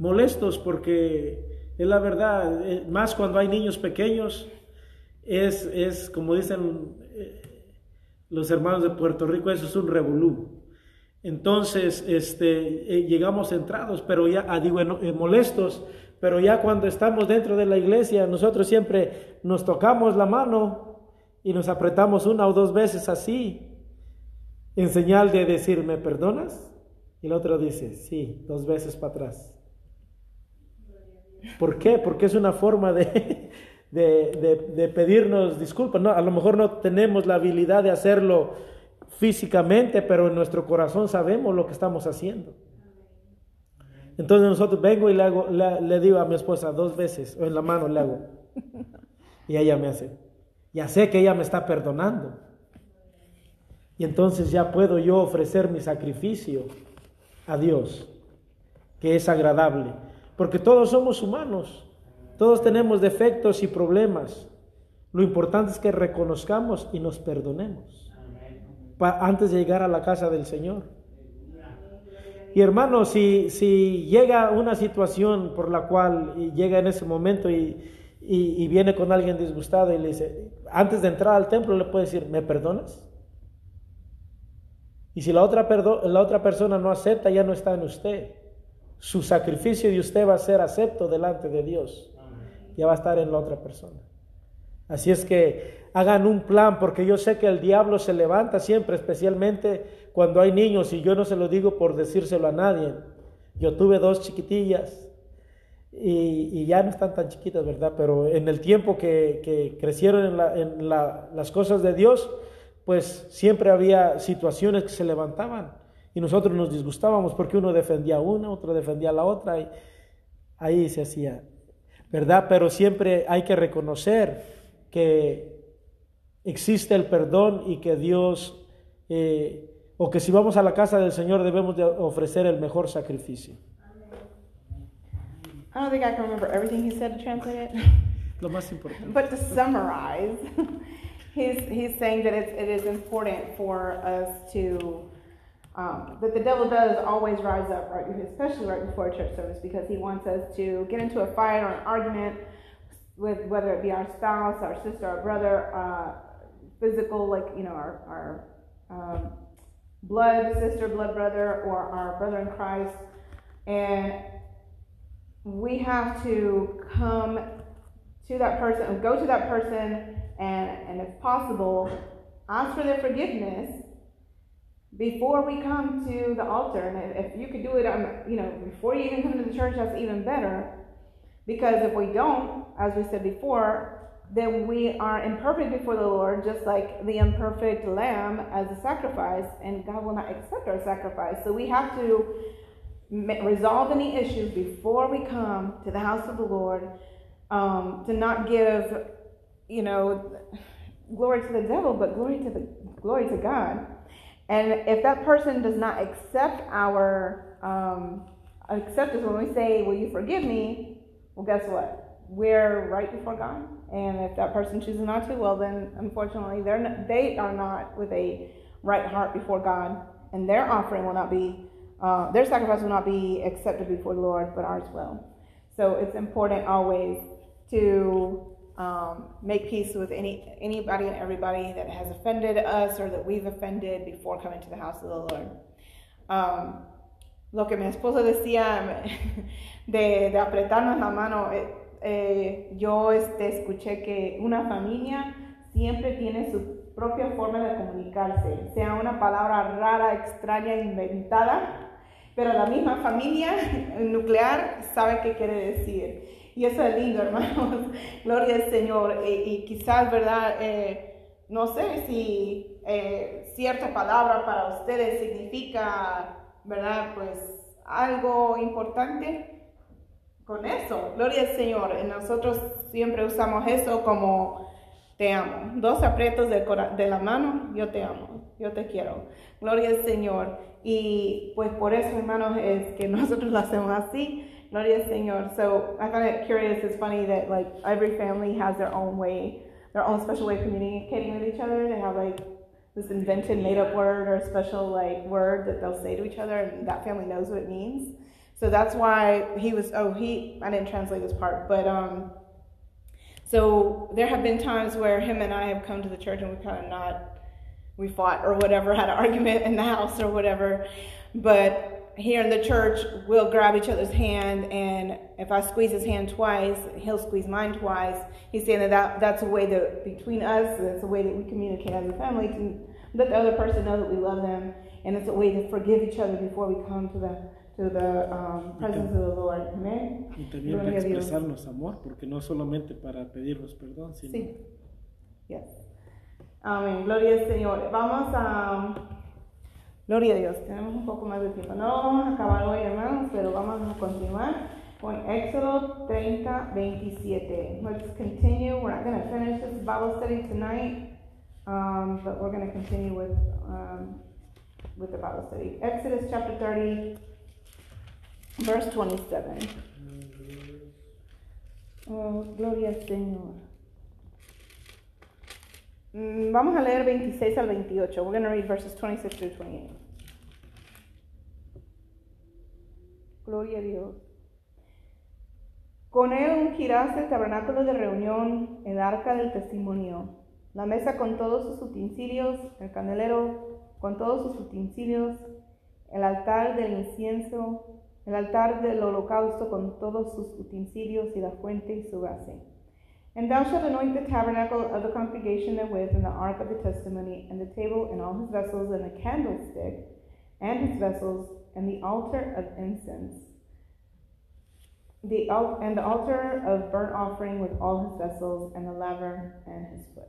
molestos porque es la verdad, eh, más cuando hay niños pequeños, es, es como dicen eh, los hermanos de Puerto Rico, eso es un revolú. Entonces, este, llegamos entrados, pero ya, ah, digo, molestos, pero ya cuando estamos dentro de la iglesia, nosotros siempre nos tocamos la mano y nos apretamos una o dos veces así, en señal de decir, ¿me perdonas? Y el otro dice, sí, dos veces para atrás. ¿Por qué? Porque es una forma *laughs* de, de, pedirnos disculpas. No, a lo mejor no tenemos la habilidad de hacerlo físicamente, pero en nuestro corazón sabemos lo que estamos haciendo. Entonces nosotros vengo y le, hago, le, digo a mi esposa dos veces, o en la mano le hago, *laughs* y ella me hace, ya sé que ella me está perdonando. Y entonces ya puedo yo ofrecer mi sacrificio a Dios, que es agradable. Porque todos somos humanos, todos tenemos defectos y problemas. Lo importante es que reconozcamos y nos perdonemos antes de llegar a la casa del Señor. Y hermano, si, si llega una situación por la cual llega en ese momento y, y, viene con alguien disgustado y le dice, antes de entrar al templo le puede decir, ¿me perdonas? Y si la otra, la otra persona no acepta, ya no está en usted su sacrificio de usted va a ser acepto delante de Dios. Ya va a estar en la otra persona. Así es que hagan un plan, porque yo sé que el diablo se levanta siempre, especialmente cuando hay niños, y yo no se lo digo por decírselo a nadie. Yo tuve dos chiquitillas y, ya no están tan chiquitas, ¿verdad? Pero en el tiempo que, crecieron en, las cosas de Dios, pues siempre había situaciones que se levantaban. Y nosotros nos disgustábamos porque uno defendía a una, otro defendía a la otra, y ahí se hacía, ¿verdad? Pero siempre hay que reconocer que existe el perdón y que Dios, eh, o que si vamos a la casa del Señor debemos de ofrecer el mejor sacrificio. I don't think I can remember everything he said to translate it. Lo más importante. But to summarize, *laughs* he's, he's saying that it's, it is important for us to Um, but the devil does always rise up, right, especially right before a church service, because he wants us to get into a fight or an argument with whether it be our spouse, our sister, our brother, uh, physical, like you know, our, our um, blood sister, blood brother, or our brother in Christ, and we have to come to that person, go to that person, and and if possible, ask for their forgiveness before we come to the altar. And if you could do it, on, you know, before you even come to the church, that's even better. Because if we don't, as we said before, then we are imperfect before the Lord, just like the imperfect lamb as a sacrifice, and God will not accept our sacrifice. So we have to resolve any issues before we come to the house of the Lord, um, to not give, you know, glory to the devil, but glory to the glory to God. And if that person does not accept our um, accept us when we say, "Will you forgive me?" Well, guess what? We're right before God. And if that person chooses not to, well, then unfortunately, they're not, they are not with a right heart before God, and their offering will not be, uh, their sacrifice will not be accepted before the Lord, but ours will. So it's important always to um, make peace with any anybody and everybody that has offended us or that we've offended before coming to the house of the Lord. Um, lo que mi esposo decía *laughs* de, de apretarnos la mano, eh, eh, yo este, escuché que una familia siempre tiene su propia forma de comunicarse, sea una palabra rara, extraña, inventada, pero la misma familia *laughs* nuclear sabe qué quiere decir. Y eso es lindo, *laughs* hermanos. Gloria al Señor. Y, quizás, ¿verdad? Eh, no sé si eh, cierta palabra para ustedes significa, ¿verdad? Pues algo importante con eso. Gloria al Señor. Nosotros siempre usamos eso como te amo. Dos aprietos de, de la mano, yo te amo, yo te quiero. Gloria al Señor. Y pues por eso, hermanos, es que *laughs* nosotros lo hacemos así. Gloria Señor. So I find it curious. It's funny that like every family has their own way, their own special way of communicating with each other. They have like this invented made up word or a special like word that they'll say to each other and that family knows what it means. So that's why he was oh he I didn't translate this part, but um so there have been times where him and I have come to the church and we kind of not we fought or whatever, had an argument in the house or whatever. But here in the church, we'll grab each other's hand, and if I squeeze his hand twice, he'll squeeze mine twice. He's saying that, that that's a way that between us, it's a way that we communicate as a family to let the other person know that we love them, and it's a way to forgive each other before we come to the to the um, presence of the Lord. Amen. Y también para expresarnos amor, porque no solamente para pedirnos perdón, sino. Sí. Yes. Amén. Gloria al Señor. Vamos a. Gloria a Dios. Tenemos un poco más de tiempo. No vamos a acabar hoy, hermanos, pero vamos a continuar con Éxodo 30, 27. Let's continue. We're not going to finish this Bible study tonight, um, but we're going to continue with, um, with the Bible study. Exodus chapter 30, verse 27. Oh, gloria al Señor. Mm, vamos a leer 26 al 28. We're going to read verses 26 through 28. Gloria a Dios. Con él ungirás el tabernáculo de reunión, el arca del testimonio, la mesa con todos sus utensilios, el candelero con todos sus utensilios, el altar del incienso, el altar del holocausto con todos sus utensilios y la fuente y su base. And thou shalt anoint the tabernacle of the congregation therewith, and the ark of the testimony, and the table, and all his vessels, and the candlestick, and his vessels, and the altar of incense, the and the altar of burnt offering with all his vessels, and the laver and his foot.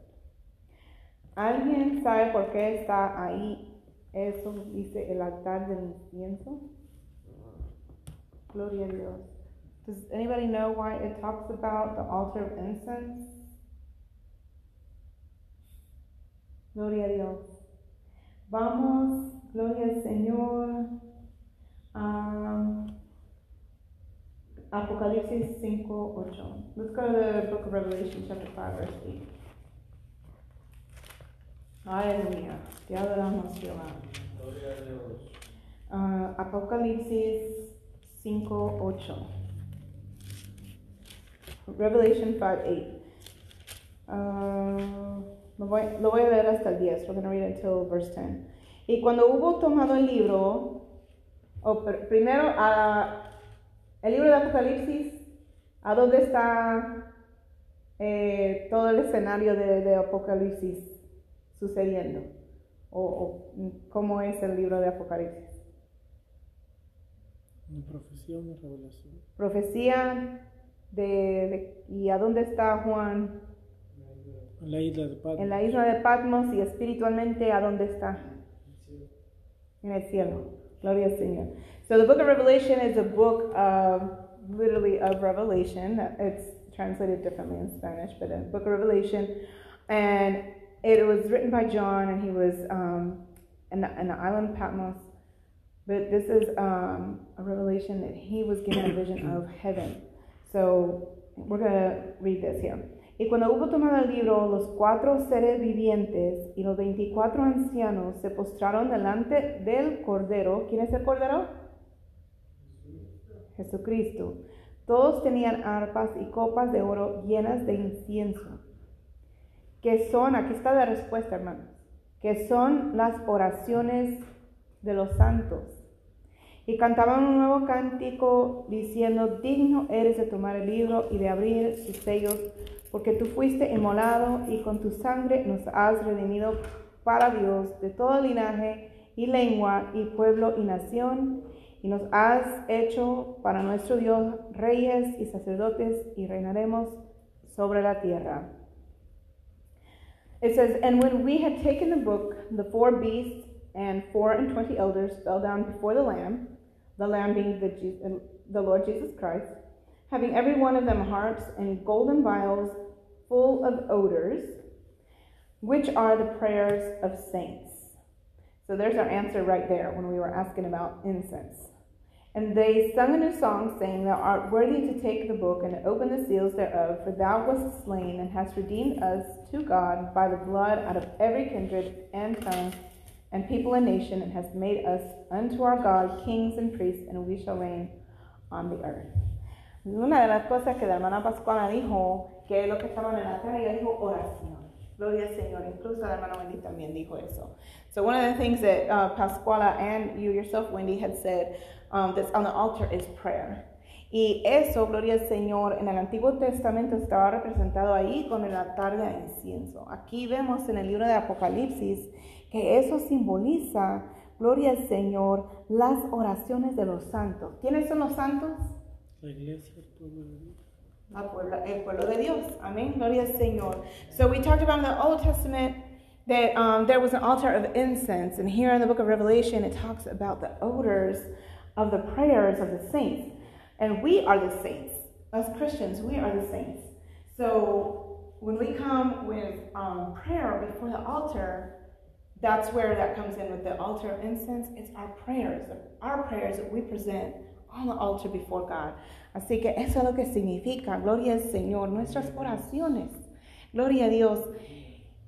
¿Alguien sabe por qué está ahí? Eso dice el altar del incienso. Gloria a Dios. Does anybody know why it talks about the altar of incense? Gloria a Dios. Vamos, gloria al Señor. Um, Apocalipsis 5, 8. Let's go to the book of Revelation, chapter 5, verse 8. Aleluya. Te adoramos, Jehová. Gloria a Dios. Uh, Apocalipsis 5, 8. Revelation 5, 8. Uh, lo, voy, lo voy a leer hasta el 10. We're going to read until verse 10. Y cuando hubo tomado el libro, o pr- primero, a, el libro de Apocalipsis, ¿a dónde está eh, todo el escenario de, de Apocalipsis sucediendo? O, o cómo es el libro de Apocalipsis? Profesión, una revelación. Profecía de, de- y a dónde está Juan En la isla de Patmos. en la isla de Patmos y espiritualmente a dónde está en el cielo. Gloria. So the book of Revelation is a book of literally of Revelation. It's translated differently in Spanish, but a book of Revelation, and it was written by John, and he was um, in, the, in the island of Patmos. But this is um, a revelation that he was given a vision of heaven. So we're going to read this here. Y cuando hubo tomado el libro, los cuatro seres vivientes y los veinticuatro ancianos se postraron delante del Cordero. ¿Quién es el Cordero? Jesucristo. Todos tenían arpas y copas de oro llenas de incienso. Que son, aquí está la respuesta, hermanos, que son las oraciones de los santos. Y cantaban un nuevo cántico diciendo, digno eres de tomar el libro y de abrir sus sellos, porque tú fuiste inmolado y con tu sangre nos has redimido para Dios de todo linaje y lengua y pueblo y nación, y nos has hecho para nuestro Dios reyes y sacerdotes y reinaremos sobre la tierra. It says, And when we had taken the book, the four beasts and four and twenty elders fell down before the Lamb, the Lamb being the, the Lord Jesus Christ, having every one of them harps and golden vials full of odors, which are the prayers of saints. So there's our answer right there when we were asking about incense. And they sung a new song, saying, Thou art worthy to take the book and open the seals thereof, for thou wast slain and hast redeemed us to God by the blood out of every kindred and tongue and people and nation, and hast made us unto our God kings and priests, and we shall reign on the earth. Una de las cosas que la hermana Pascuala dijo, es lo que estaban en la cara, ella dijo oración. Gloria al Señor. Incluso la hermana Wendy también dijo eso. So one of the things that uh, Pascuala and you yourself, Wendy, had said um, that's on the altar is prayer. Y eso, gloria al Señor, en el Antiguo Testamento estaba representado ahí con el altar de incienso. Aquí vemos en el libro de Apocalipsis que eso simboliza, gloria al Señor, las oraciones de los santos. ¿Quiénes son los santos? La iglesia, el pueblo el pueblo de Dios. Amén. Gloria al Señor. So we talked about in the Old Testament that um, there was an altar of incense, and here in the book of Revelation, it talks about the odors of the prayers of the saints. And we are the saints. As Christians, we are the saints. So when we come with um, prayer before the altar, that's where that comes in with the altar of incense. It's our prayers, our prayers that we present on the altar before God. Así que eso es lo que significa, gloria al Señor, nuestras oraciones. Gloria a Dios.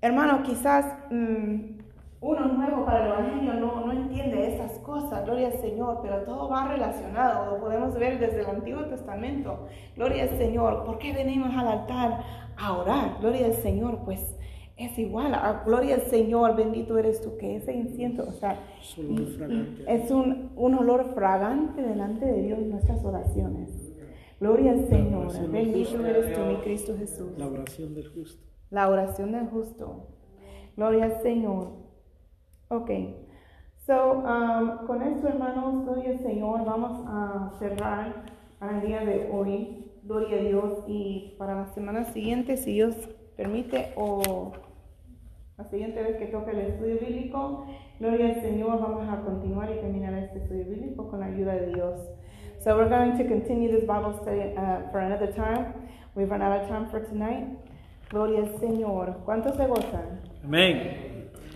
Hermano, quizás mm, uno nuevo para el Evangelio no, no entiende estas cosas, gloria al Señor, pero todo va relacionado, lo podemos ver desde el Antiguo Testamento. Gloria al Señor, ¿por qué venimos al altar a orar? Gloria al Señor, pues es igual, a, gloria al Señor, bendito eres tú, que ese incienso, o sea, Solo muy fragante. es un, un olor fragante delante de Dios nuestras oraciones. Gloria al Señor, bendito eres tú, mi Cristo Jesús. La oración del justo. La oración del justo. Gloria al Señor. Ok. So, um, con esto, hermanos, gloria al Señor. Vamos a cerrar para el día de hoy. Gloria a Dios. Y para la semana siguiente, si Dios permite, o la siguiente vez que toque el estudio bíblico, gloria al Señor, vamos a continuar y terminar este estudio bíblico con la ayuda de Dios. So we're going to continue this Bible study uh, for another time. We've run out of time for tonight. Gloria al Señor. ¿Cuántos se gozan? Amén.